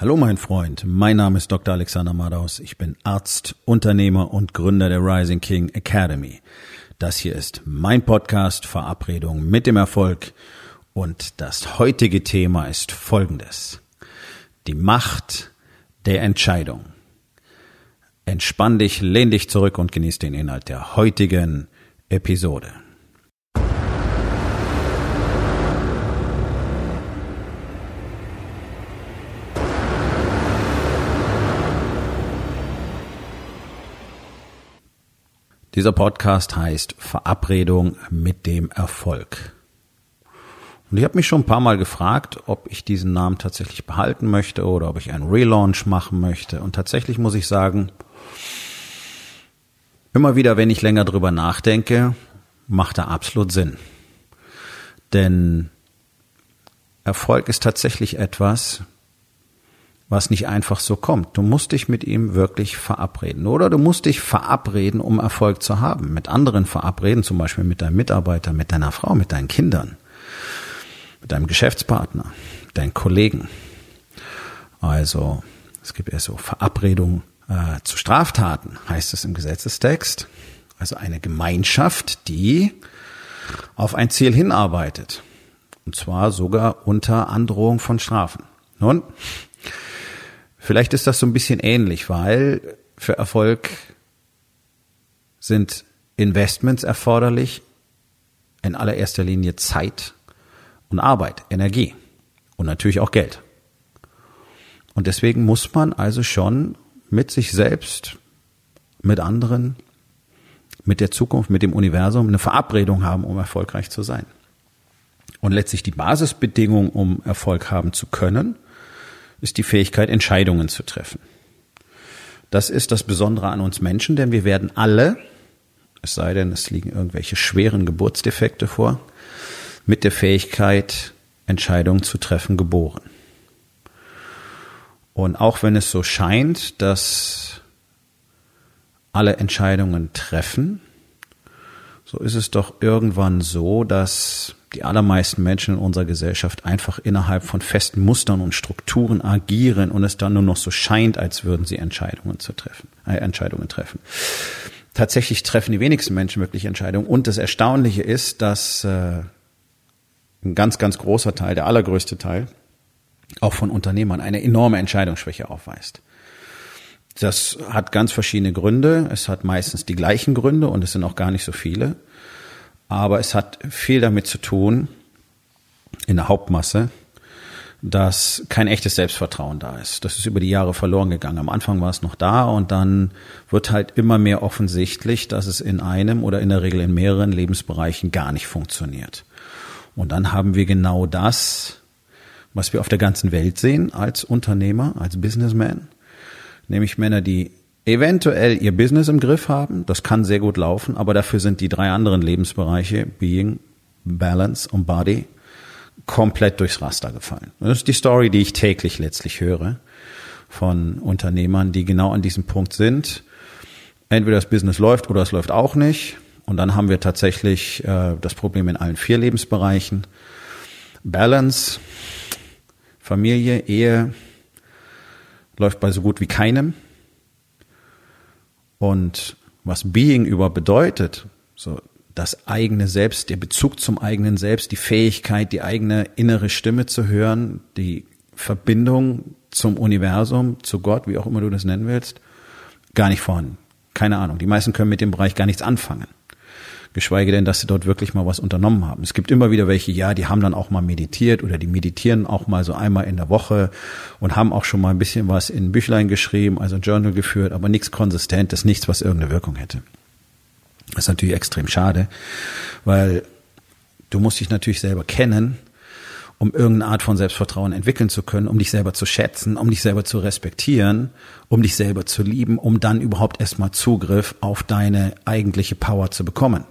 Hallo mein Freund, mein Name ist Dr. Alexander Madaus. Ich bin Arzt, Unternehmer und Gründer der Rising King Academy. Das hier ist mein Podcast Verabredung mit dem Erfolg und das heutige Thema ist folgendes. Die Macht der Entscheidung. Entspann dich, lehn dich zurück und genieß den Inhalt der heutigen Episode. Dieser Podcast heißt Verabredung mit dem Erfolg. Und ich habe mich schon ein paar Mal gefragt, ob ich diesen Namen tatsächlich behalten möchte oder ob ich einen Relaunch machen möchte. Und tatsächlich muss ich sagen, immer wieder, wenn ich länger drüber nachdenke, macht er absolut Sinn. Denn Erfolg ist tatsächlich etwas, was nicht einfach so kommt. Du musst dich mit ihm wirklich verabreden. Oder du musst dich verabreden, um Erfolg zu haben. Mit anderen verabreden, zum Beispiel mit deinem Mitarbeiter, mit deiner Frau, mit deinen Kindern, mit deinem Geschäftspartner, deinen Kollegen. Also es gibt ja so Verabredungen äh, zu Straftaten, heißt es im Gesetzestext. Also eine Gemeinschaft, die auf ein Ziel hinarbeitet. Und zwar sogar unter Androhung von Strafen. Nun, Vielleicht ist das so ein bisschen ähnlich, weil für Erfolg sind Investments erforderlich, in allererster Linie Zeit und Arbeit, Energie und natürlich auch Geld. Und deswegen muss man also schon mit sich selbst, mit anderen, mit der Zukunft, mit dem Universum eine Verabredung haben, um erfolgreich zu sein. Und letztlich die Basisbedingung, um Erfolg haben zu können, ist die Fähigkeit, Entscheidungen zu treffen. Das ist das Besondere an uns Menschen, denn wir werden alle, es sei denn, es liegen irgendwelche schweren Geburtsdefekte vor, mit der Fähigkeit, Entscheidungen zu treffen, geboren. Und auch wenn es so scheint, dass alle Entscheidungen treffen, so ist es doch irgendwann so, dass die allermeisten Menschen in unserer Gesellschaft einfach innerhalb von festen Mustern und Strukturen agieren und es dann nur noch so scheint, als würden sie Entscheidungen zu treffen, äh, Entscheidungen treffen. Tatsächlich treffen die wenigsten Menschen wirklich Entscheidungen und das Erstaunliche ist, dass äh, ein ganz, ganz großer Teil, der allergrößte Teil, auch von Unternehmern eine enorme Entscheidungsschwäche aufweist. Das hat ganz verschiedene Gründe. Es hat meistens die gleichen Gründe und es sind auch gar nicht so viele. Aber es hat viel damit zu tun, in der Hauptmasse, dass kein echtes Selbstvertrauen da ist. Das ist über die Jahre verloren gegangen. Am Anfang war es noch da und dann wird halt immer mehr offensichtlich, dass es in einem oder in der Regel in mehreren Lebensbereichen gar nicht funktioniert. Und dann haben wir genau das, was wir auf der ganzen Welt sehen als Unternehmer, als Businessman, nämlich Männer, die eventuell ihr Business im Griff haben. Das kann sehr gut laufen, aber dafür sind die drei anderen Lebensbereiche, Being, Balance und Body, komplett durchs Raster gefallen. Das ist die Story, die ich täglich letztlich höre von Unternehmern, die genau an diesem Punkt sind. Entweder das Business läuft oder es läuft auch nicht. Und dann haben wir tatsächlich äh, das Problem in allen vier Lebensbereichen. Balance, Familie, Ehe läuft bei so gut wie keinem. Und was Being über bedeutet, so das eigene Selbst, der Bezug zum eigenen Selbst, die Fähigkeit, die eigene innere Stimme zu hören, die Verbindung zum Universum, zu Gott, wie auch immer du das nennen willst, gar nicht vorhanden. Keine Ahnung. Die meisten können mit dem Bereich gar nichts anfangen geschweige denn, dass sie dort wirklich mal was unternommen haben. Es gibt immer wieder welche, ja, die haben dann auch mal meditiert oder die meditieren auch mal so einmal in der Woche und haben auch schon mal ein bisschen was in Büchlein geschrieben, also ein Journal geführt, aber nichts Konsistentes, nichts, was irgendeine Wirkung hätte. Das ist natürlich extrem schade, weil du musst dich natürlich selber kennen, um irgendeine Art von Selbstvertrauen entwickeln zu können, um dich selber zu schätzen, um dich selber zu respektieren, um dich selber zu lieben, um dann überhaupt erstmal Zugriff auf deine eigentliche Power zu bekommen.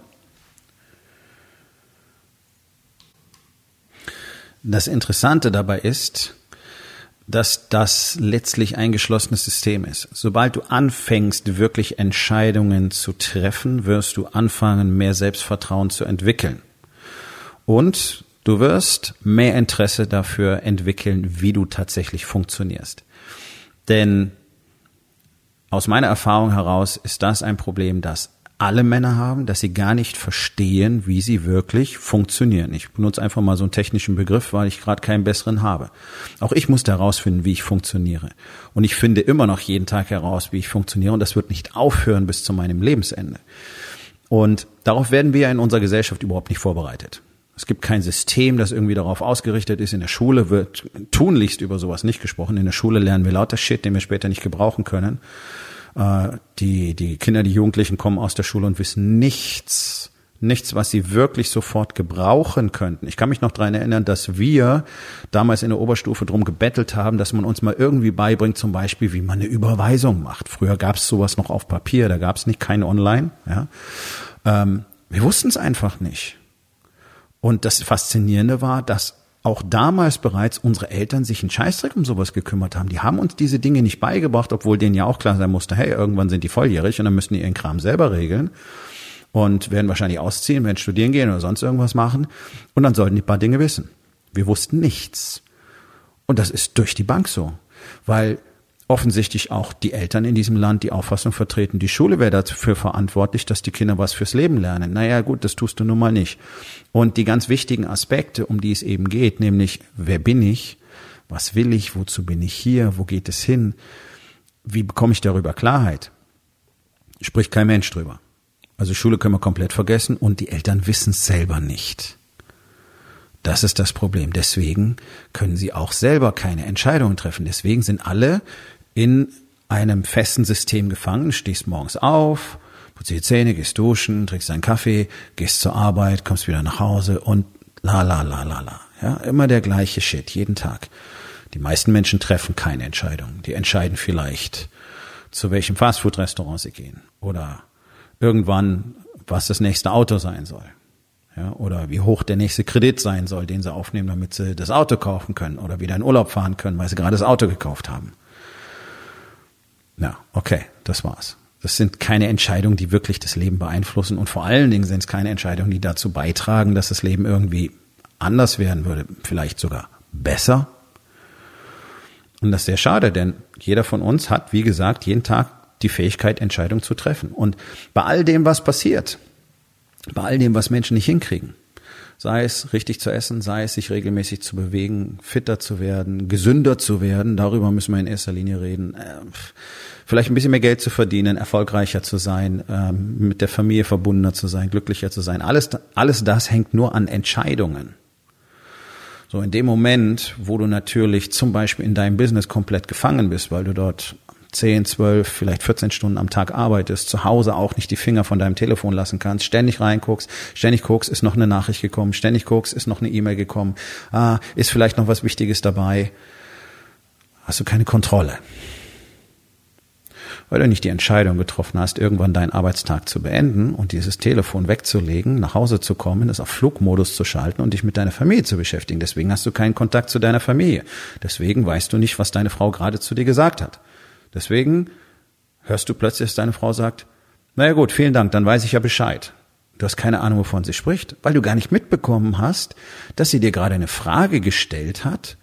Das Interessante dabei ist, dass das letztlich ein geschlossenes System ist. Sobald du anfängst, wirklich Entscheidungen zu treffen, wirst du anfangen, mehr Selbstvertrauen zu entwickeln. Und Du wirst mehr Interesse dafür entwickeln, wie du tatsächlich funktionierst. Denn aus meiner Erfahrung heraus ist das ein Problem, das alle Männer haben, dass sie gar nicht verstehen, wie sie wirklich funktionieren. Ich benutze einfach mal so einen technischen Begriff, weil ich gerade keinen besseren habe. Auch ich musste herausfinden, wie ich funktioniere. Und ich finde immer noch jeden Tag heraus, wie ich funktioniere. Und das wird nicht aufhören bis zu meinem Lebensende. Und darauf werden wir in unserer Gesellschaft überhaupt nicht vorbereitet. Es gibt kein System, das irgendwie darauf ausgerichtet ist. In der Schule wird tunlichst über sowas nicht gesprochen. In der Schule lernen wir lauter Shit, den wir später nicht gebrauchen können. Äh, die, die Kinder, die Jugendlichen kommen aus der Schule und wissen nichts, nichts, was sie wirklich sofort gebrauchen könnten. Ich kann mich noch dran erinnern, dass wir damals in der Oberstufe drum gebettelt haben, dass man uns mal irgendwie beibringt, zum Beispiel, wie man eine Überweisung macht. Früher gab es sowas noch auf Papier, da gab es nicht kein Online. Ja. Ähm, wir wussten es einfach nicht. Und das Faszinierende war, dass auch damals bereits unsere Eltern sich einen Scheißdreck um sowas gekümmert haben. Die haben uns diese Dinge nicht beigebracht, obwohl denen ja auch klar sein musste, hey, irgendwann sind die volljährig und dann müssen die ihren Kram selber regeln und werden wahrscheinlich ausziehen, werden studieren gehen oder sonst irgendwas machen und dann sollten die paar Dinge wissen. Wir wussten nichts. Und das ist durch die Bank so, weil offensichtlich auch die Eltern in diesem Land die Auffassung vertreten, die Schule wäre dafür verantwortlich, dass die Kinder was fürs Leben lernen. Naja, gut, das tust du nun mal nicht. Und die ganz wichtigen Aspekte, um die es eben geht, nämlich wer bin ich, was will ich, wozu bin ich hier, wo geht es hin, wie bekomme ich darüber Klarheit, spricht kein Mensch drüber. Also Schule können wir komplett vergessen und die Eltern wissen es selber nicht. Das ist das Problem. Deswegen können sie auch selber keine Entscheidungen treffen. Deswegen sind alle in einem festen System gefangen, stehst morgens auf, putzt die Zähne, gehst duschen, trinkst deinen Kaffee, gehst zur Arbeit, kommst wieder nach Hause und la la la la la. Ja, immer der gleiche Shit, jeden Tag. Die meisten Menschen treffen keine Entscheidung. Die entscheiden vielleicht, zu welchem Fastfood-Restaurant sie gehen oder irgendwann, was das nächste Auto sein soll. Ja, oder wie hoch der nächste Kredit sein soll, den sie aufnehmen, damit sie das Auto kaufen können oder wieder in Urlaub fahren können, weil sie gerade das Auto gekauft haben. Ja, okay, das war's. Das sind keine Entscheidungen, die wirklich das Leben beeinflussen und vor allen Dingen sind es keine Entscheidungen, die dazu beitragen, dass das Leben irgendwie anders werden würde, vielleicht sogar besser. Und das ist sehr schade, denn jeder von uns hat, wie gesagt, jeden Tag die Fähigkeit, Entscheidungen zu treffen. Und bei all dem, was passiert, bei all dem, was Menschen nicht hinkriegen, sei es richtig zu essen, sei es sich regelmäßig zu bewegen, fitter zu werden, gesünder zu werden, darüber müssen wir in erster Linie reden, äh, vielleicht ein bisschen mehr Geld zu verdienen, erfolgreicher zu sein, ähm, mit der Familie verbundener zu sein, glücklicher zu sein. Alles, alles das hängt nur an Entscheidungen. So in dem Moment, wo du natürlich zum Beispiel in deinem Business komplett gefangen bist, weil du dort 10, 12, vielleicht 14 Stunden am Tag arbeitest, zu Hause auch nicht die Finger von deinem Telefon lassen kannst, ständig reinguckst, ständig guckst, ist noch eine Nachricht gekommen, ständig guckst, ist noch eine E-Mail gekommen, ah, ist vielleicht noch was Wichtiges dabei, hast du keine Kontrolle. Weil du nicht die Entscheidung getroffen hast, irgendwann deinen Arbeitstag zu beenden und dieses Telefon wegzulegen, nach Hause zu kommen, es auf Flugmodus zu schalten und dich mit deiner Familie zu beschäftigen. Deswegen hast du keinen Kontakt zu deiner Familie. Deswegen weißt du nicht, was deine Frau gerade zu dir gesagt hat. Deswegen hörst du plötzlich, dass deine Frau sagt, naja gut, vielen Dank, dann weiß ich ja Bescheid. Du hast keine Ahnung, wovon sie spricht, weil du gar nicht mitbekommen hast, dass sie dir gerade eine Frage gestellt hat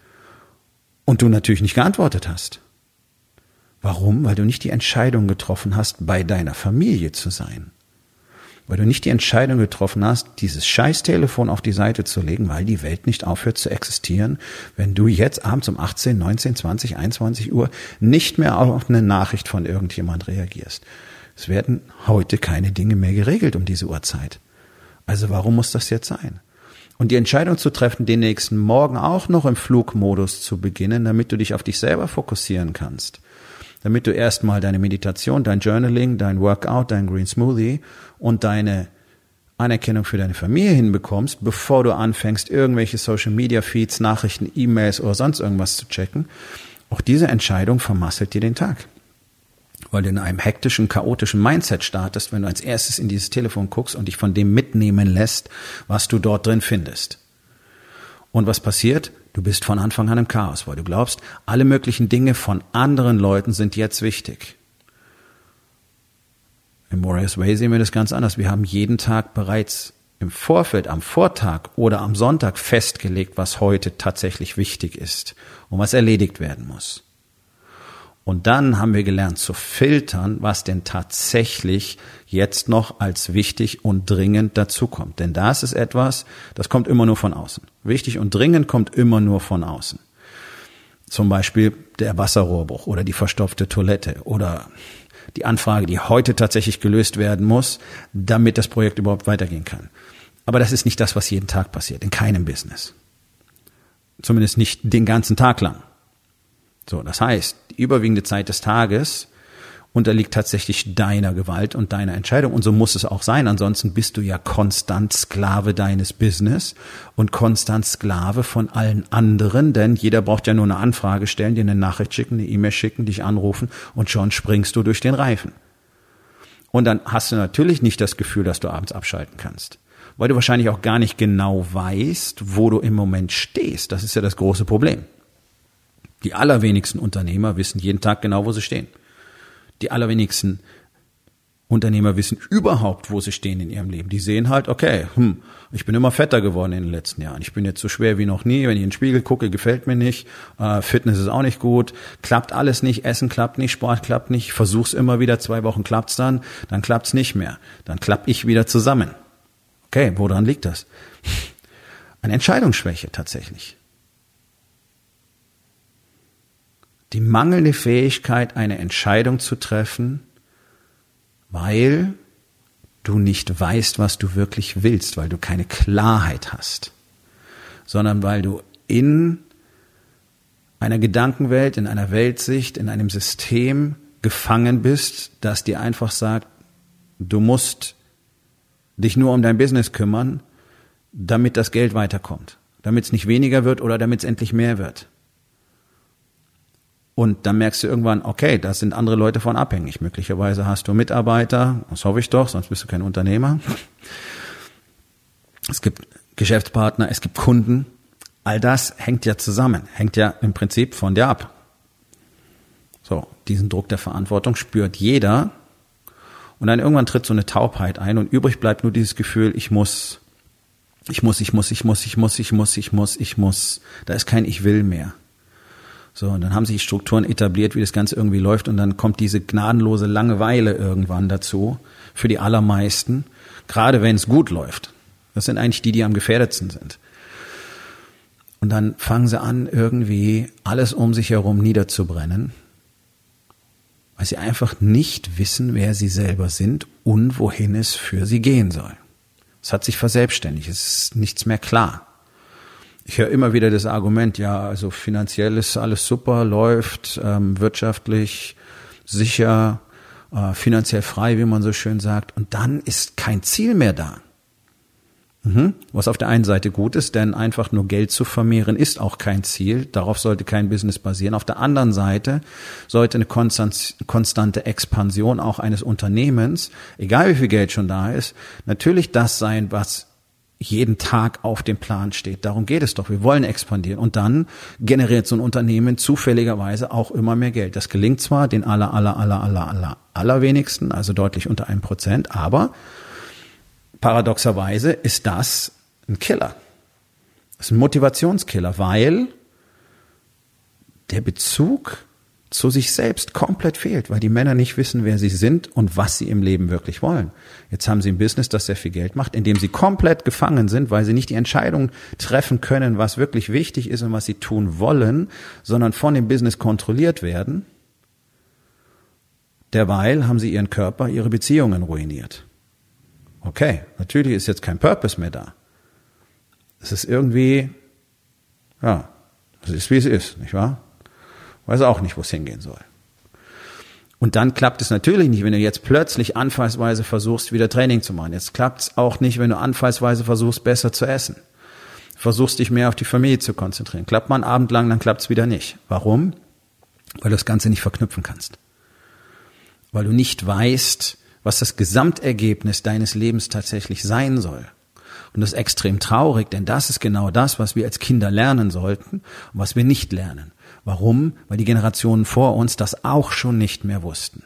und du natürlich nicht geantwortet hast. Warum? Weil du nicht die Entscheidung getroffen hast, bei deiner Familie zu sein weil du nicht die Entscheidung getroffen hast, dieses Scheißtelefon auf die Seite zu legen, weil die Welt nicht aufhört zu existieren, wenn du jetzt abends um 18, 19, 20, 21 Uhr nicht mehr auf eine Nachricht von irgendjemand reagierst. Es werden heute keine Dinge mehr geregelt um diese Uhrzeit. Also warum muss das jetzt sein? Und die Entscheidung zu treffen, den nächsten Morgen auch noch im Flugmodus zu beginnen, damit du dich auf dich selber fokussieren kannst damit du erstmal deine Meditation, dein Journaling, dein Workout, dein Green Smoothie und deine Anerkennung für deine Familie hinbekommst, bevor du anfängst, irgendwelche Social Media Feeds, Nachrichten, E-Mails oder sonst irgendwas zu checken. Auch diese Entscheidung vermasselt dir den Tag. Weil du in einem hektischen, chaotischen Mindset startest, wenn du als erstes in dieses Telefon guckst und dich von dem mitnehmen lässt, was du dort drin findest. Und was passiert? Du bist von Anfang an im Chaos, weil du glaubst, alle möglichen Dinge von anderen Leuten sind jetzt wichtig. Im Warriors Way sehen wir das ganz anders. Wir haben jeden Tag bereits im Vorfeld, am Vortag oder am Sonntag festgelegt, was heute tatsächlich wichtig ist und was erledigt werden muss. Und dann haben wir gelernt zu filtern, was denn tatsächlich jetzt noch als wichtig und dringend dazukommt. Denn das ist etwas, das kommt immer nur von außen. Wichtig und dringend kommt immer nur von außen. Zum Beispiel der Wasserrohrbruch oder die verstopfte Toilette oder die Anfrage, die heute tatsächlich gelöst werden muss, damit das Projekt überhaupt weitergehen kann. Aber das ist nicht das, was jeden Tag passiert, in keinem Business. Zumindest nicht den ganzen Tag lang. So, das heißt, die überwiegende Zeit des Tages unterliegt tatsächlich deiner Gewalt und deiner Entscheidung. Und so muss es auch sein. Ansonsten bist du ja konstant Sklave deines Business und konstant Sklave von allen anderen, denn jeder braucht ja nur eine Anfrage stellen, dir eine Nachricht schicken, eine E-Mail schicken, dich anrufen und schon springst du durch den Reifen. Und dann hast du natürlich nicht das Gefühl, dass du abends abschalten kannst. Weil du wahrscheinlich auch gar nicht genau weißt, wo du im Moment stehst. Das ist ja das große Problem. Die allerwenigsten Unternehmer wissen jeden Tag genau, wo sie stehen. Die allerwenigsten Unternehmer wissen überhaupt, wo sie stehen in ihrem Leben. Die sehen halt, okay, hm, ich bin immer fetter geworden in den letzten Jahren. Ich bin jetzt so schwer wie noch nie. Wenn ich in den Spiegel gucke, gefällt mir nicht. Äh, Fitness ist auch nicht gut. Klappt alles nicht. Essen klappt nicht. Sport klappt nicht. Versuch's immer wieder. Zwei Wochen klappt's dann. Dann klappt's nicht mehr. Dann klapp ich wieder zusammen. Okay, woran liegt das? Eine Entscheidungsschwäche tatsächlich. Die mangelnde Fähigkeit, eine Entscheidung zu treffen, weil du nicht weißt, was du wirklich willst, weil du keine Klarheit hast, sondern weil du in einer Gedankenwelt, in einer Weltsicht, in einem System gefangen bist, das dir einfach sagt, du musst dich nur um dein Business kümmern, damit das Geld weiterkommt, damit es nicht weniger wird oder damit es endlich mehr wird. Und dann merkst du irgendwann, okay, da sind andere Leute von abhängig. Möglicherweise hast du Mitarbeiter, das hoffe ich doch, sonst bist du kein Unternehmer. Es gibt Geschäftspartner, es gibt Kunden. All das hängt ja zusammen, hängt ja im Prinzip von dir ab. So, diesen Druck der Verantwortung spürt jeder. Und dann irgendwann tritt so eine Taubheit ein und übrig bleibt nur dieses Gefühl, ich muss, ich muss, ich muss, ich muss, ich muss, ich muss, ich muss, ich muss. Da ist kein Ich will mehr. So, und dann haben sich Strukturen etabliert, wie das Ganze irgendwie läuft, und dann kommt diese gnadenlose Langeweile irgendwann dazu, für die allermeisten, gerade wenn es gut läuft. Das sind eigentlich die, die am gefährdetsten sind. Und dann fangen sie an, irgendwie alles um sich herum niederzubrennen, weil sie einfach nicht wissen, wer sie selber sind und wohin es für sie gehen soll. Es hat sich verselbstständigt, es ist nichts mehr klar ich höre immer wieder das Argument, ja, also finanziell ist alles super, läuft, ähm, wirtschaftlich sicher, äh, finanziell frei, wie man so schön sagt. Und dann ist kein Ziel mehr da. Mhm. Was auf der einen Seite gut ist, denn einfach nur Geld zu vermehren ist auch kein Ziel. Darauf sollte kein Business basieren. Auf der anderen Seite sollte eine konstante Expansion auch eines Unternehmens, egal wie viel Geld schon da ist, natürlich das sein, was jeden Tag auf dem Plan steht. Darum geht es doch. Wir wollen expandieren. Und dann generiert so ein Unternehmen zufälligerweise auch immer mehr Geld. Das gelingt zwar den aller, aller, aller, aller, aller, allerwenigsten, also deutlich unter einem Prozent, aber paradoxerweise ist das ein Killer. Das ist ein Motivationskiller, weil der Bezug zu sich selbst komplett fehlt, weil die Männer nicht wissen, wer sie sind und was sie im Leben wirklich wollen. Jetzt haben sie ein Business, das sehr viel Geld macht, in dem sie komplett gefangen sind, weil sie nicht die Entscheidung treffen können, was wirklich wichtig ist und was sie tun wollen, sondern von dem Business kontrolliert werden. Derweil haben sie ihren Körper, ihre Beziehungen ruiniert. Okay, natürlich ist jetzt kein Purpose mehr da. Es ist irgendwie, ja, es ist wie es ist, nicht wahr? Weiß auch nicht, wo es hingehen soll. Und dann klappt es natürlich nicht, wenn du jetzt plötzlich anfallsweise versuchst, wieder Training zu machen. Jetzt klappt es auch nicht, wenn du anfallsweise versuchst, besser zu essen. Versuchst dich mehr auf die Familie zu konzentrieren. Klappt man Abend lang, dann klappt es wieder nicht. Warum? Weil du das Ganze nicht verknüpfen kannst. Weil du nicht weißt, was das Gesamtergebnis deines Lebens tatsächlich sein soll. Und das ist extrem traurig, denn das ist genau das, was wir als Kinder lernen sollten und was wir nicht lernen. Warum? Weil die Generationen vor uns das auch schon nicht mehr wussten.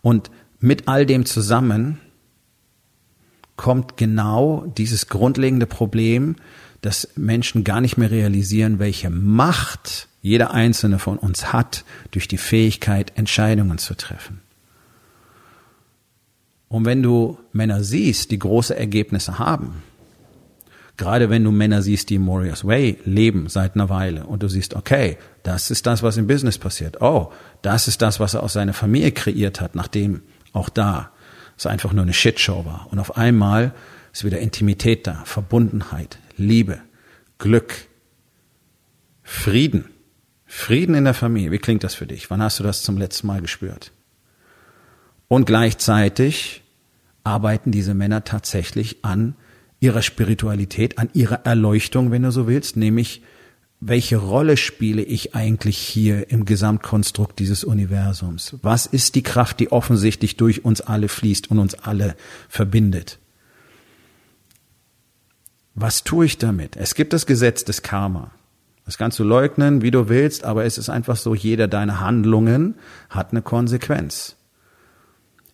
Und mit all dem zusammen kommt genau dieses grundlegende Problem, dass Menschen gar nicht mehr realisieren, welche Macht jeder einzelne von uns hat durch die Fähigkeit, Entscheidungen zu treffen. Und wenn du Männer siehst, die große Ergebnisse haben, gerade wenn du Männer siehst, die im Warriors Way leben seit einer Weile und du siehst, okay, das ist das, was im Business passiert. Oh, das ist das, was er aus seiner Familie kreiert hat, nachdem auch da es einfach nur eine Shitshow war. Und auf einmal ist wieder Intimität da, Verbundenheit, Liebe, Glück, Frieden. Frieden in der Familie. Wie klingt das für dich? Wann hast du das zum letzten Mal gespürt? Und gleichzeitig arbeiten diese Männer tatsächlich an ihrer Spiritualität, an ihrer Erleuchtung, wenn du so willst, nämlich welche Rolle spiele ich eigentlich hier im Gesamtkonstrukt dieses Universums? Was ist die Kraft, die offensichtlich durch uns alle fließt und uns alle verbindet? Was tue ich damit? Es gibt das Gesetz des Karma. Das kannst du leugnen, wie du willst, aber es ist einfach so, jeder deiner Handlungen hat eine Konsequenz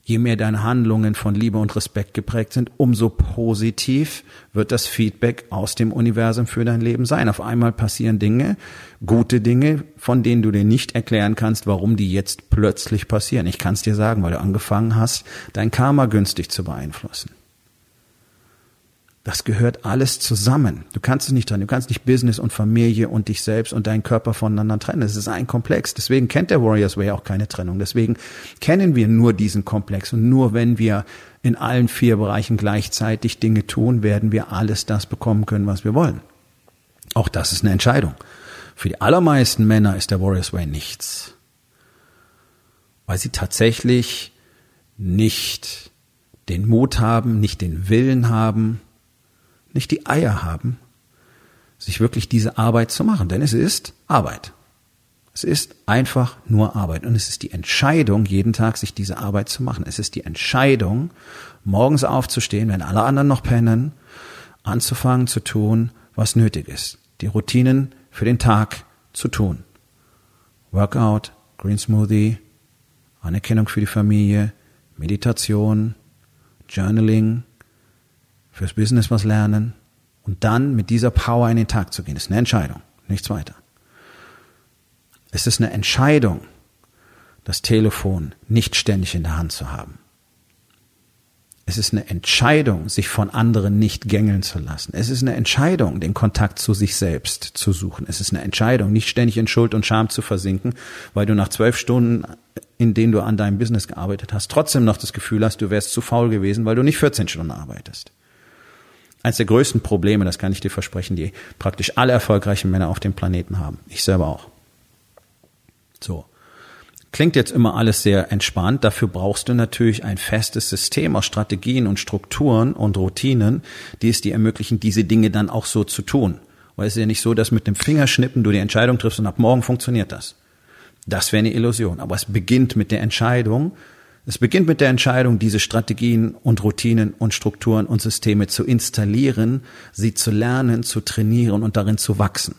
je mehr deine Handlungen von Liebe und Respekt geprägt sind, umso positiv wird das Feedback aus dem Universum für dein Leben sein. Auf einmal passieren Dinge, gute Dinge, von denen du dir nicht erklären kannst, warum die jetzt plötzlich passieren. Ich kann es dir sagen, weil du angefangen hast, dein Karma günstig zu beeinflussen. Das gehört alles zusammen. Du kannst es nicht trennen. Du kannst nicht Business und Familie und dich selbst und deinen Körper voneinander trennen. Es ist ein Komplex. Deswegen kennt der Warriors Way auch keine Trennung. Deswegen kennen wir nur diesen Komplex. Und nur wenn wir in allen vier Bereichen gleichzeitig Dinge tun, werden wir alles das bekommen können, was wir wollen. Auch das ist eine Entscheidung. Für die allermeisten Männer ist der Warriors Way nichts. Weil sie tatsächlich nicht den Mut haben, nicht den Willen haben, nicht die Eier haben, sich wirklich diese Arbeit zu machen. Denn es ist Arbeit. Es ist einfach nur Arbeit. Und es ist die Entscheidung, jeden Tag sich diese Arbeit zu machen. Es ist die Entscheidung, morgens aufzustehen, wenn alle anderen noch pennen, anzufangen zu tun, was nötig ist. Die Routinen für den Tag zu tun. Workout, Green Smoothie, Anerkennung für die Familie, Meditation, Journaling, fürs Business was lernen und dann mit dieser Power in den Tag zu gehen. Das ist eine Entscheidung, nichts weiter. Es ist eine Entscheidung, das Telefon nicht ständig in der Hand zu haben. Es ist eine Entscheidung, sich von anderen nicht gängeln zu lassen. Es ist eine Entscheidung, den Kontakt zu sich selbst zu suchen. Es ist eine Entscheidung, nicht ständig in Schuld und Scham zu versinken, weil du nach zwölf Stunden, in denen du an deinem Business gearbeitet hast, trotzdem noch das Gefühl hast, du wärst zu faul gewesen, weil du nicht 14 Stunden arbeitest. Eines der größten Probleme, das kann ich dir versprechen, die praktisch alle erfolgreichen Männer auf dem Planeten haben. Ich selber auch. So. Klingt jetzt immer alles sehr entspannt. Dafür brauchst du natürlich ein festes System aus Strategien und Strukturen und Routinen, die es dir ermöglichen, diese Dinge dann auch so zu tun. Weil es ist ja nicht so, dass mit dem Fingerschnippen du die Entscheidung triffst und ab morgen funktioniert das. Das wäre eine Illusion. Aber es beginnt mit der Entscheidung, es beginnt mit der Entscheidung, diese Strategien und Routinen und Strukturen und Systeme zu installieren, sie zu lernen, zu trainieren und darin zu wachsen.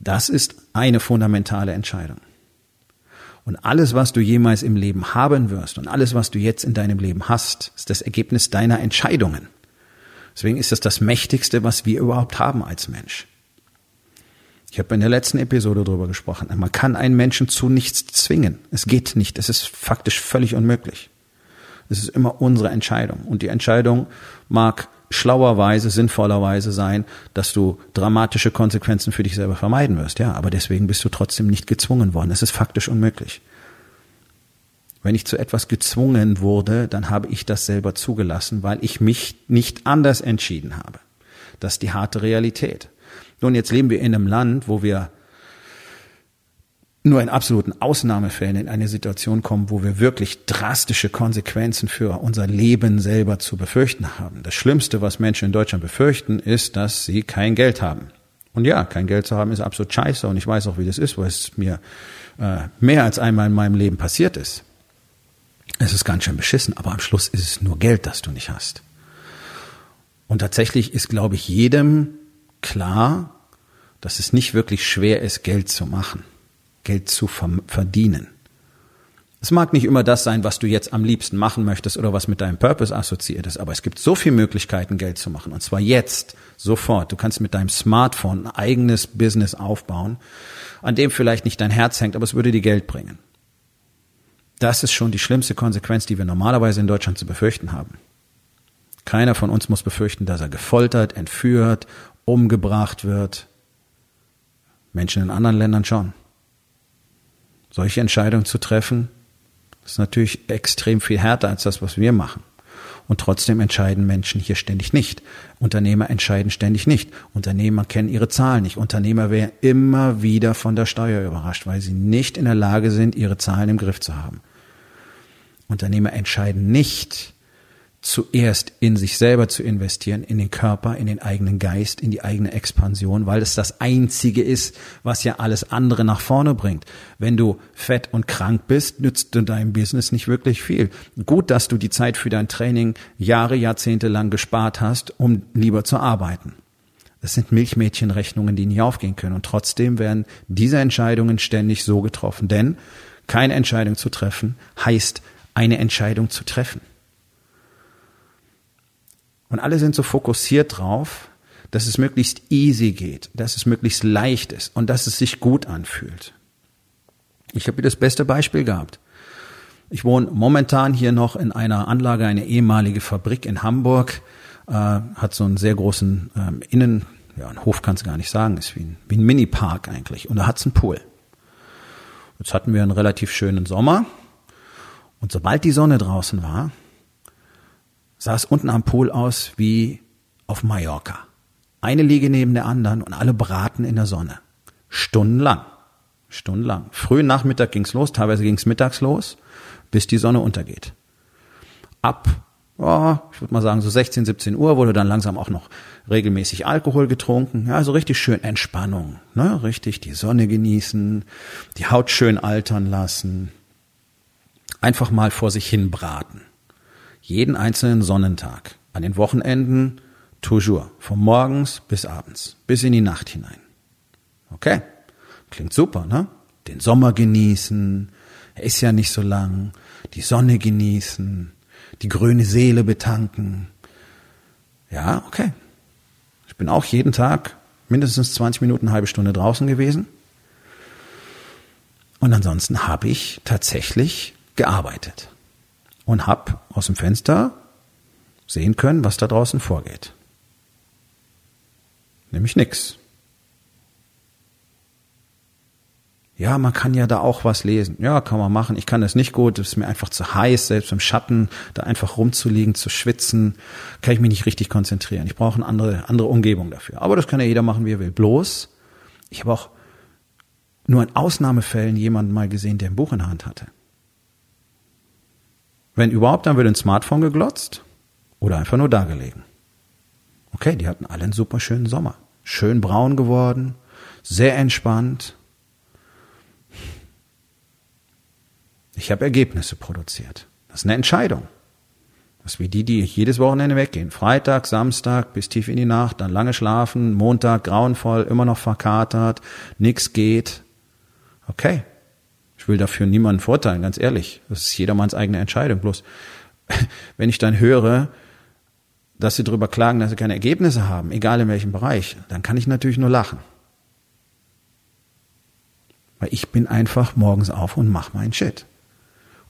Das ist eine fundamentale Entscheidung. Und alles, was du jemals im Leben haben wirst und alles, was du jetzt in deinem Leben hast, ist das Ergebnis deiner Entscheidungen. Deswegen ist das das Mächtigste, was wir überhaupt haben als Mensch. Ich habe in der letzten Episode darüber gesprochen. Man kann einen Menschen zu nichts zwingen. Es geht nicht. Es ist faktisch völlig unmöglich. Es ist immer unsere Entscheidung. Und die Entscheidung mag schlauerweise, sinnvollerweise sein, dass du dramatische Konsequenzen für dich selber vermeiden wirst. Ja, aber deswegen bist du trotzdem nicht gezwungen worden. Es ist faktisch unmöglich. Wenn ich zu etwas gezwungen wurde, dann habe ich das selber zugelassen, weil ich mich nicht anders entschieden habe. Das ist die harte Realität. Nun, jetzt leben wir in einem Land, wo wir nur in absoluten Ausnahmefällen in eine Situation kommen, wo wir wirklich drastische Konsequenzen für unser Leben selber zu befürchten haben. Das Schlimmste, was Menschen in Deutschland befürchten, ist, dass sie kein Geld haben. Und ja, kein Geld zu haben ist absolut scheiße und ich weiß auch, wie das ist, weil es mir äh, mehr als einmal in meinem Leben passiert ist. Es ist ganz schön beschissen, aber am Schluss ist es nur Geld, das du nicht hast. Und tatsächlich ist, glaube ich, jedem klar, dass es nicht wirklich schwer ist, Geld zu machen, Geld zu verdienen. Es mag nicht immer das sein, was du jetzt am liebsten machen möchtest oder was mit deinem Purpose assoziiert ist, aber es gibt so viele Möglichkeiten, Geld zu machen. Und zwar jetzt, sofort. Du kannst mit deinem Smartphone ein eigenes Business aufbauen, an dem vielleicht nicht dein Herz hängt, aber es würde dir Geld bringen. Das ist schon die schlimmste Konsequenz, die wir normalerweise in Deutschland zu befürchten haben. Keiner von uns muss befürchten, dass er gefoltert, entführt, umgebracht wird. Menschen in anderen Ländern schon. Solche Entscheidungen zu treffen, ist natürlich extrem viel härter als das, was wir machen. Und trotzdem entscheiden Menschen hier ständig nicht. Unternehmer entscheiden ständig nicht. Unternehmer kennen ihre Zahlen nicht. Unternehmer werden immer wieder von der Steuer überrascht, weil sie nicht in der Lage sind, ihre Zahlen im Griff zu haben. Unternehmer entscheiden nicht, zuerst in sich selber zu investieren, in den Körper, in den eigenen Geist, in die eigene Expansion, weil es das Einzige ist, was ja alles andere nach vorne bringt. Wenn du fett und krank bist, nützt du deinem Business nicht wirklich viel. Gut, dass du die Zeit für dein Training Jahre, Jahrzehnte lang gespart hast, um lieber zu arbeiten. Das sind Milchmädchenrechnungen, die nicht aufgehen können. Und trotzdem werden diese Entscheidungen ständig so getroffen. Denn keine Entscheidung zu treffen heißt, eine Entscheidung zu treffen. Und alle sind so fokussiert drauf, dass es möglichst easy geht, dass es möglichst leicht ist und dass es sich gut anfühlt. Ich habe hier das beste Beispiel gehabt. Ich wohne momentan hier noch in einer Anlage, eine ehemalige Fabrik in Hamburg, äh, hat so einen sehr großen ähm, Innen, ja, ein Hof kannst du gar nicht sagen, ist wie ein, wie ein Mini-Park eigentlich. Und da hat's einen Pool. Jetzt hatten wir einen relativ schönen Sommer. Und sobald die Sonne draußen war, sah es unten am Pool aus wie auf Mallorca. Eine Liege neben der anderen und alle braten in der Sonne. Stundenlang. Stundenlang. Frühen Nachmittag ging's los, teilweise ging's mittags los, bis die Sonne untergeht. Ab, oh, ich würde mal sagen, so 16, 17 Uhr wurde dann langsam auch noch regelmäßig Alkohol getrunken. Ja, so richtig schön Entspannung. Ne? Richtig die Sonne genießen, die Haut schön altern lassen. Einfach mal vor sich hin braten jeden einzelnen Sonnentag, an den Wochenenden, toujours, von morgens bis abends, bis in die Nacht hinein. Okay, klingt super, ne? Den Sommer genießen, er ist ja nicht so lang, die Sonne genießen, die grüne Seele betanken. Ja, okay. Ich bin auch jeden Tag mindestens 20 Minuten, halbe Stunde draußen gewesen. Und ansonsten habe ich tatsächlich gearbeitet und habe aus dem Fenster sehen können, was da draußen vorgeht. Nämlich nix. Ja, man kann ja da auch was lesen. Ja, kann man machen. Ich kann das nicht gut. Es ist mir einfach zu heiß, selbst im Schatten, da einfach rumzuliegen, zu schwitzen, kann ich mich nicht richtig konzentrieren. Ich brauche eine andere, andere Umgebung dafür. Aber das kann ja jeder machen, wie er will. Bloß, ich habe auch nur in Ausnahmefällen jemanden mal gesehen, der ein Buch in der Hand hatte. Wenn überhaupt, dann wird ein Smartphone geglotzt oder einfach nur da gelegen. Okay, die hatten alle einen super schönen Sommer. Schön braun geworden, sehr entspannt. Ich habe Ergebnisse produziert. Das ist eine Entscheidung. Das ist wie die, die jedes Wochenende weggehen. Freitag, Samstag bis tief in die Nacht, dann lange schlafen, Montag grauenvoll, immer noch verkatert, nix geht. Okay, ich will dafür niemanden vorteilen, ganz ehrlich. Das ist jedermanns eigene Entscheidung. Bloß, wenn ich dann höre, dass sie darüber klagen, dass sie keine Ergebnisse haben, egal in welchem Bereich, dann kann ich natürlich nur lachen. Weil ich bin einfach morgens auf und mache meinen Shit.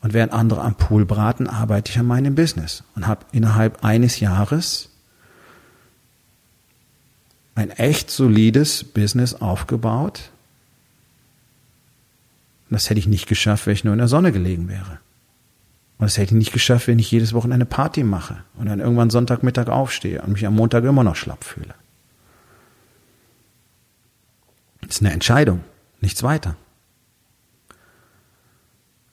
Und während andere am Pool braten, arbeite ich an meinem Business und habe innerhalb eines Jahres ein echt solides Business aufgebaut, und das hätte ich nicht geschafft, wenn ich nur in der Sonne gelegen wäre. Und das hätte ich nicht geschafft, wenn ich jedes Wochenende Party mache und dann irgendwann Sonntagmittag aufstehe und mich am Montag immer noch schlapp fühle. Das ist eine Entscheidung, nichts weiter.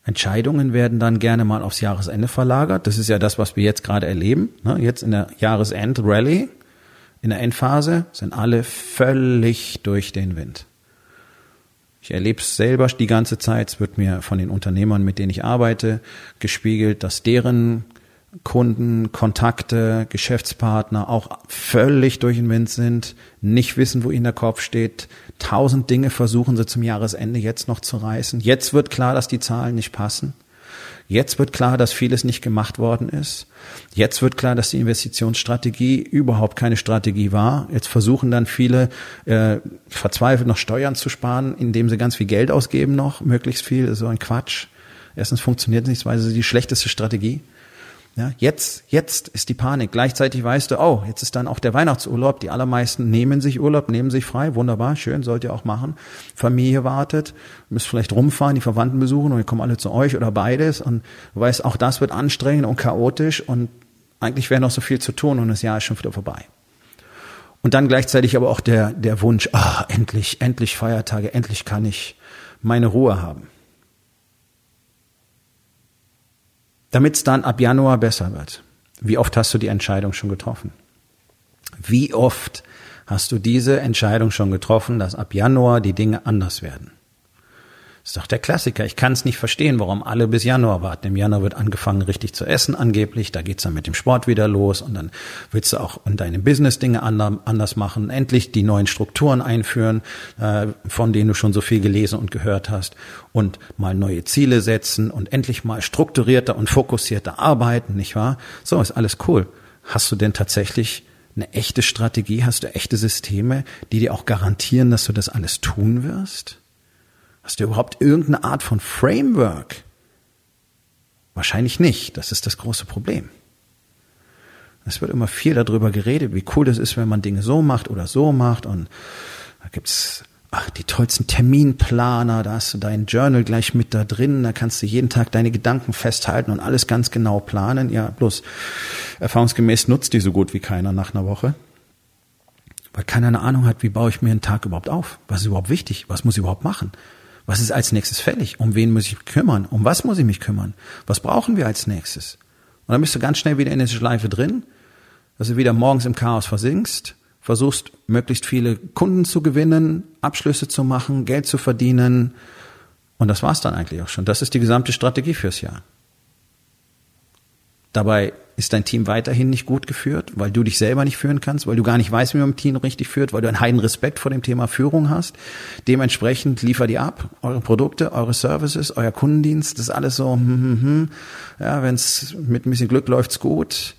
Entscheidungen werden dann gerne mal aufs Jahresende verlagert. Das ist ja das, was wir jetzt gerade erleben. Ne? Jetzt in der Jahresend-Rallye, in der Endphase, sind alle völlig durch den Wind. Ich erlebe es selber die ganze Zeit. Es wird mir von den Unternehmern, mit denen ich arbeite, gespiegelt, dass deren Kunden, Kontakte, Geschäftspartner auch völlig durch den Wind sind, nicht wissen, wo ihnen der Kopf steht. Tausend Dinge versuchen sie zum Jahresende jetzt noch zu reißen. Jetzt wird klar, dass die Zahlen nicht passen. Jetzt wird klar, dass vieles nicht gemacht worden ist. Jetzt wird klar, dass die Investitionsstrategie überhaupt keine Strategie war. Jetzt versuchen dann viele äh, verzweifelt noch Steuern zu sparen, indem sie ganz viel Geld ausgeben noch, möglichst viel. So ein Quatsch. Erstens funktioniert nichts, weil es die schlechteste Strategie. Ja, jetzt, jetzt ist die Panik. Gleichzeitig weißt du, oh, jetzt ist dann auch der Weihnachtsurlaub. Die allermeisten nehmen sich Urlaub, nehmen sich frei. Wunderbar, schön, sollt ihr auch machen. Familie wartet, müsst vielleicht rumfahren, die Verwandten besuchen und die kommen alle zu euch oder beides. Und du weißt, auch das wird anstrengend und chaotisch und eigentlich wäre noch so viel zu tun und das Jahr ist schon wieder vorbei. Und dann gleichzeitig aber auch der, der Wunsch, ah, endlich, endlich Feiertage, endlich kann ich meine Ruhe haben. Damit es dann ab Januar besser wird. Wie oft hast du die Entscheidung schon getroffen? Wie oft hast du diese Entscheidung schon getroffen, dass ab Januar die Dinge anders werden? Das ist doch der Klassiker. Ich kann es nicht verstehen, warum alle bis Januar warten. Im Januar wird angefangen, richtig zu essen angeblich. Da geht's dann mit dem Sport wieder los und dann willst du auch in deinem Business Dinge anders machen. Endlich die neuen Strukturen einführen, äh, von denen du schon so viel gelesen und gehört hast. Und mal neue Ziele setzen und endlich mal strukturierter und fokussierter arbeiten, nicht wahr? So, ist alles cool. Hast du denn tatsächlich eine echte Strategie? Hast du echte Systeme, die dir auch garantieren, dass du das alles tun wirst? Hast du überhaupt irgendeine Art von Framework? Wahrscheinlich nicht. Das ist das große Problem. Es wird immer viel darüber geredet, wie cool das ist, wenn man Dinge so macht oder so macht. Und da gibt's ach, die tollsten Terminplaner, da hast du dein Journal gleich mit da drin, da kannst du jeden Tag deine Gedanken festhalten und alles ganz genau planen. Ja, bloß erfahrungsgemäß nutzt die so gut wie keiner nach einer Woche. Weil keiner eine Ahnung hat, wie baue ich mir einen Tag überhaupt auf? Was ist überhaupt wichtig? Was muss ich überhaupt machen? Was ist als nächstes fällig? Um wen muss ich mich kümmern? Um was muss ich mich kümmern? Was brauchen wir als nächstes? Und dann bist du ganz schnell wieder in der Schleife drin, dass du wieder morgens im Chaos versinkst, versuchst möglichst viele Kunden zu gewinnen, Abschlüsse zu machen, Geld zu verdienen. Und das war's dann eigentlich auch schon. Das ist die gesamte Strategie fürs Jahr. Dabei ist dein Team weiterhin nicht gut geführt, weil du dich selber nicht führen kannst, weil du gar nicht weißt, wie man ein Team richtig führt, weil du einen heiden Respekt vor dem Thema Führung hast. Dementsprechend liefer die ab, eure Produkte, eure Services, euer Kundendienst, das ist alles so, hm, hm, hm. ja, wenn es mit ein bisschen Glück läuft's gut.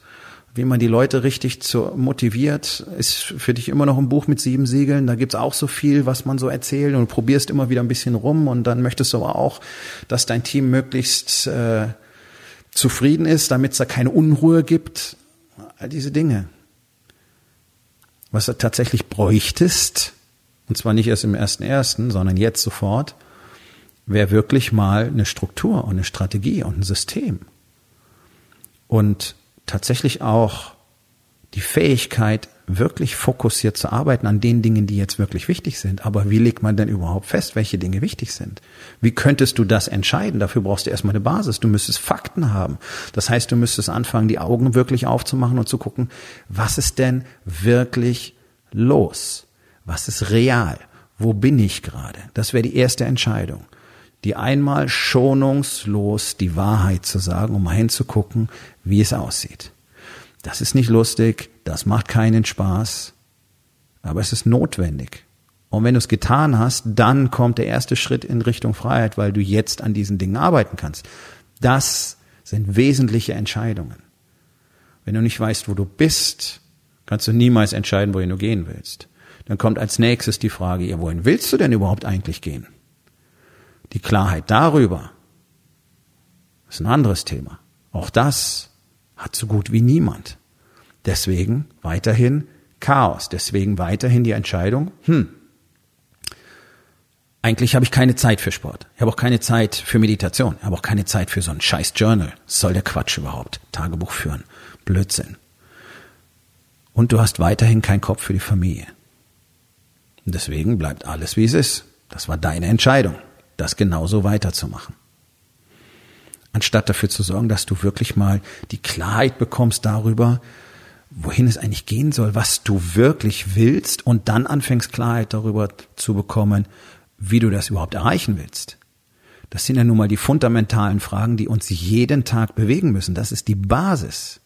Wie man die Leute richtig zu, motiviert, ist für dich immer noch ein Buch mit sieben Siegeln. Da gibt's auch so viel, was man so erzählt und du probierst immer wieder ein bisschen rum und dann möchtest du aber auch, dass dein Team möglichst äh, zufrieden ist, damit es da keine Unruhe gibt. All diese Dinge. Was du tatsächlich bräuchtest, und zwar nicht erst im ersten ersten, sondern jetzt sofort, wäre wirklich mal eine Struktur und eine Strategie und ein System. Und tatsächlich auch die Fähigkeit, wirklich fokussiert zu arbeiten an den Dingen, die jetzt wirklich wichtig sind. Aber wie legt man denn überhaupt fest, welche Dinge wichtig sind? Wie könntest du das entscheiden? Dafür brauchst du erstmal eine Basis. Du müsstest Fakten haben. Das heißt, du müsstest anfangen, die Augen wirklich aufzumachen und zu gucken, was ist denn wirklich los? Was ist real? Wo bin ich gerade? Das wäre die erste Entscheidung. Die einmal schonungslos die Wahrheit zu sagen, um mal hinzugucken, wie es aussieht. Das ist nicht lustig, das macht keinen Spaß, aber es ist notwendig. Und wenn du es getan hast, dann kommt der erste Schritt in Richtung Freiheit, weil du jetzt an diesen Dingen arbeiten kannst. Das sind wesentliche Entscheidungen. Wenn du nicht weißt, wo du bist, kannst du niemals entscheiden, wohin du gehen willst. Dann kommt als nächstes die Frage, ja, wohin willst du denn überhaupt eigentlich gehen? Die Klarheit darüber ist ein anderes Thema. Auch das hat so gut wie niemand. Deswegen weiterhin Chaos. Deswegen weiterhin die Entscheidung, hm, eigentlich habe ich keine Zeit für Sport. Ich habe auch keine Zeit für Meditation. Ich habe auch keine Zeit für so ein scheiß Journal. Soll der Quatsch überhaupt? Tagebuch führen. Blödsinn. Und du hast weiterhin keinen Kopf für die Familie. Und deswegen bleibt alles, wie es ist. Das war deine Entscheidung, das genauso weiterzumachen anstatt dafür zu sorgen, dass du wirklich mal die Klarheit bekommst darüber, wohin es eigentlich gehen soll, was du wirklich willst und dann anfängst Klarheit darüber zu bekommen, wie du das überhaupt erreichen willst. Das sind ja nun mal die fundamentalen Fragen, die uns jeden Tag bewegen müssen. Das ist die Basis.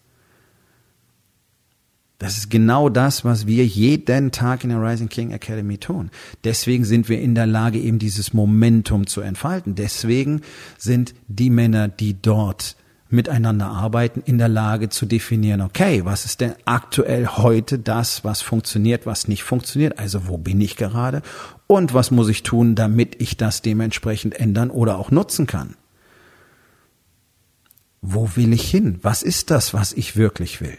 Das ist genau das, was wir jeden Tag in der Rising King Academy tun. Deswegen sind wir in der Lage, eben dieses Momentum zu entfalten. Deswegen sind die Männer, die dort miteinander arbeiten, in der Lage zu definieren, okay, was ist denn aktuell heute das, was funktioniert, was nicht funktioniert, also wo bin ich gerade und was muss ich tun, damit ich das dementsprechend ändern oder auch nutzen kann. Wo will ich hin? Was ist das, was ich wirklich will?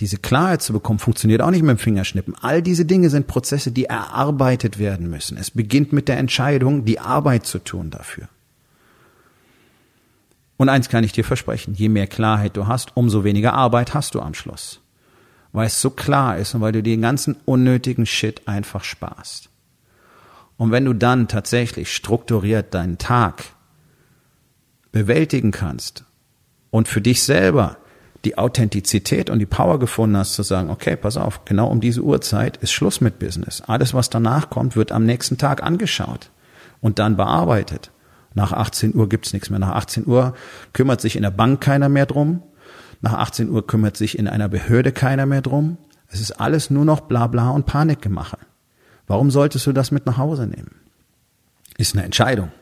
Diese Klarheit zu bekommen, funktioniert auch nicht mit dem Fingerschnippen. All diese Dinge sind Prozesse, die erarbeitet werden müssen. Es beginnt mit der Entscheidung, die Arbeit zu tun dafür. Und eins kann ich dir versprechen, je mehr Klarheit du hast, umso weniger Arbeit hast du am Schluss. Weil es so klar ist und weil du den ganzen unnötigen Shit einfach sparst. Und wenn du dann tatsächlich strukturiert deinen Tag bewältigen kannst und für dich selber die Authentizität und die Power gefunden hast, zu sagen, okay, pass auf, genau um diese Uhrzeit ist Schluss mit Business. Alles, was danach kommt, wird am nächsten Tag angeschaut und dann bearbeitet. Nach 18 Uhr gibt's nichts mehr. Nach 18 Uhr kümmert sich in der Bank keiner mehr drum. Nach 18 Uhr kümmert sich in einer Behörde keiner mehr drum. Es ist alles nur noch Blabla und Panikgemache. Warum solltest du das mit nach Hause nehmen? Ist eine Entscheidung.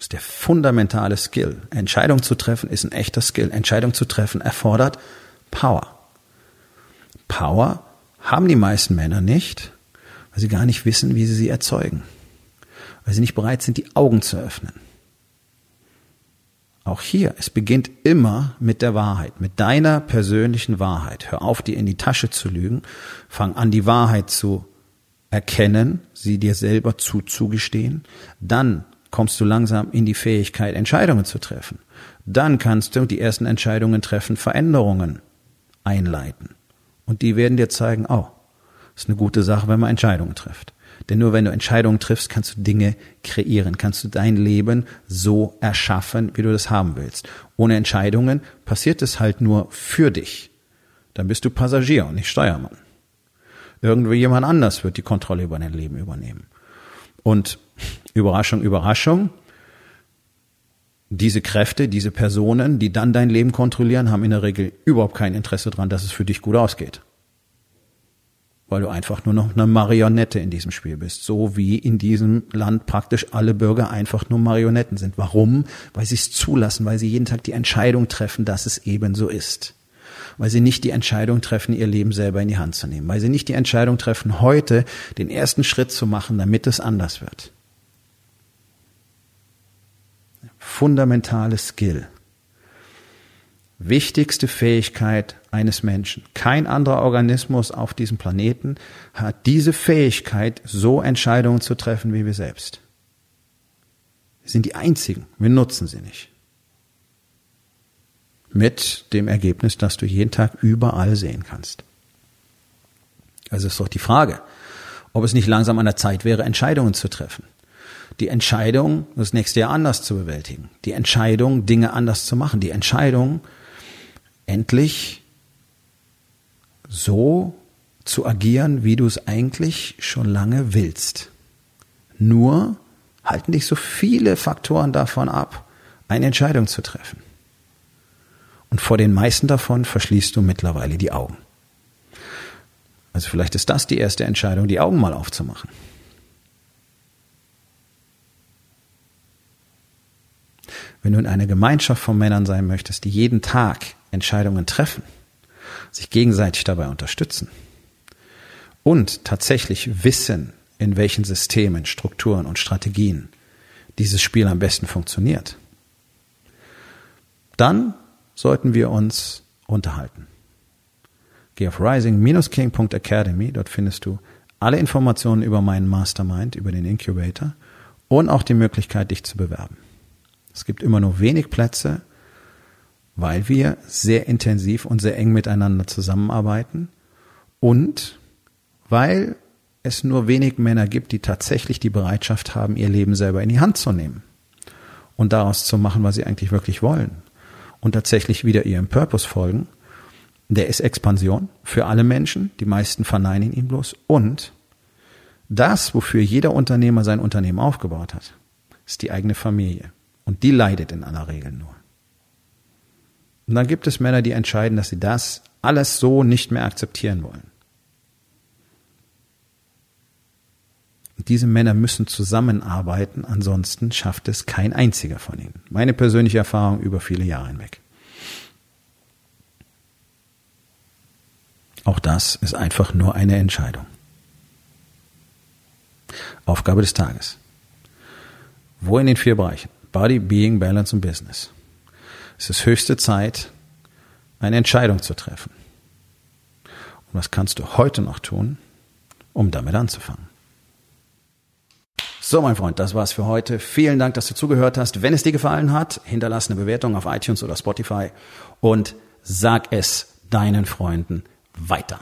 ist der fundamentale Skill. Entscheidung zu treffen ist ein echter Skill. Entscheidung zu treffen erfordert Power. Power haben die meisten Männer nicht, weil sie gar nicht wissen, wie sie sie erzeugen weil sie nicht bereit sind, die Augen zu öffnen. Auch hier, es beginnt immer mit der Wahrheit, mit deiner persönlichen Wahrheit. Hör auf, dir in die Tasche zu lügen. Fang an, die Wahrheit zu erkennen, sie dir selber zuzugestehen. Dann kommst du langsam in die Fähigkeit, Entscheidungen zu treffen. Dann kannst du die ersten Entscheidungen treffen, Veränderungen einleiten. Und die werden dir zeigen, oh, ist eine gute Sache, wenn man Entscheidungen trifft. Denn nur wenn du Entscheidungen triffst, kannst du Dinge kreieren, kannst du dein Leben so erschaffen, wie du das haben willst. Ohne Entscheidungen passiert es halt nur für dich. Dann bist du Passagier und nicht Steuermann. Irgendwie jemand anders wird die Kontrolle über dein Leben übernehmen. Und Überraschung, Überraschung, diese Kräfte, diese Personen, die dann dein Leben kontrollieren, haben in der Regel überhaupt kein Interesse daran, dass es für dich gut ausgeht weil du einfach nur noch eine Marionette in diesem Spiel bist. So wie in diesem Land praktisch alle Bürger einfach nur Marionetten sind. Warum? Weil sie es zulassen, weil sie jeden Tag die Entscheidung treffen, dass es eben so ist. Weil sie nicht die Entscheidung treffen, ihr Leben selber in die Hand zu nehmen. Weil sie nicht die Entscheidung treffen, heute den ersten Schritt zu machen, damit es anders wird. Fundamentales Skill wichtigste Fähigkeit eines Menschen. Kein anderer Organismus auf diesem Planeten hat diese Fähigkeit, so Entscheidungen zu treffen wie wir selbst. Wir sind die Einzigen, wir nutzen sie nicht. Mit dem Ergebnis, dass du jeden Tag überall sehen kannst. Also ist doch die Frage, ob es nicht langsam an der Zeit wäre, Entscheidungen zu treffen. Die Entscheidung, das nächste Jahr anders zu bewältigen. Die Entscheidung, Dinge anders zu machen. Die Entscheidung, endlich so zu agieren, wie du es eigentlich schon lange willst. Nur halten dich so viele Faktoren davon ab, eine Entscheidung zu treffen. Und vor den meisten davon verschließt du mittlerweile die Augen. Also vielleicht ist das die erste Entscheidung, die Augen mal aufzumachen. Wenn du in einer Gemeinschaft von Männern sein möchtest, die jeden Tag Entscheidungen treffen, sich gegenseitig dabei unterstützen und tatsächlich wissen, in welchen Systemen, Strukturen und Strategien dieses Spiel am besten funktioniert, dann sollten wir uns unterhalten. Geh auf rising-king.academy, dort findest du alle Informationen über meinen Mastermind, über den Incubator und auch die Möglichkeit, dich zu bewerben. Es gibt immer nur wenig Plätze weil wir sehr intensiv und sehr eng miteinander zusammenarbeiten und weil es nur wenig Männer gibt, die tatsächlich die Bereitschaft haben, ihr Leben selber in die Hand zu nehmen und daraus zu machen, was sie eigentlich wirklich wollen und tatsächlich wieder ihrem Purpose folgen. Der ist Expansion für alle Menschen, die meisten verneinen ihn bloß und das, wofür jeder Unternehmer sein Unternehmen aufgebaut hat, ist die eigene Familie. Und die leidet in aller Regel nur. Und dann gibt es Männer, die entscheiden, dass sie das alles so nicht mehr akzeptieren wollen. Diese Männer müssen zusammenarbeiten, ansonsten schafft es kein einziger von ihnen. Meine persönliche Erfahrung über viele Jahre hinweg. Auch das ist einfach nur eine Entscheidung. Aufgabe des Tages. Wo in den vier Bereichen? Body, Being, Balance und Business. Es ist höchste Zeit, eine Entscheidung zu treffen. Und was kannst du heute noch tun, um damit anzufangen? So, mein Freund, das war's für heute. Vielen Dank, dass du zugehört hast. Wenn es dir gefallen hat, hinterlass eine Bewertung auf iTunes oder Spotify und sag es deinen Freunden weiter.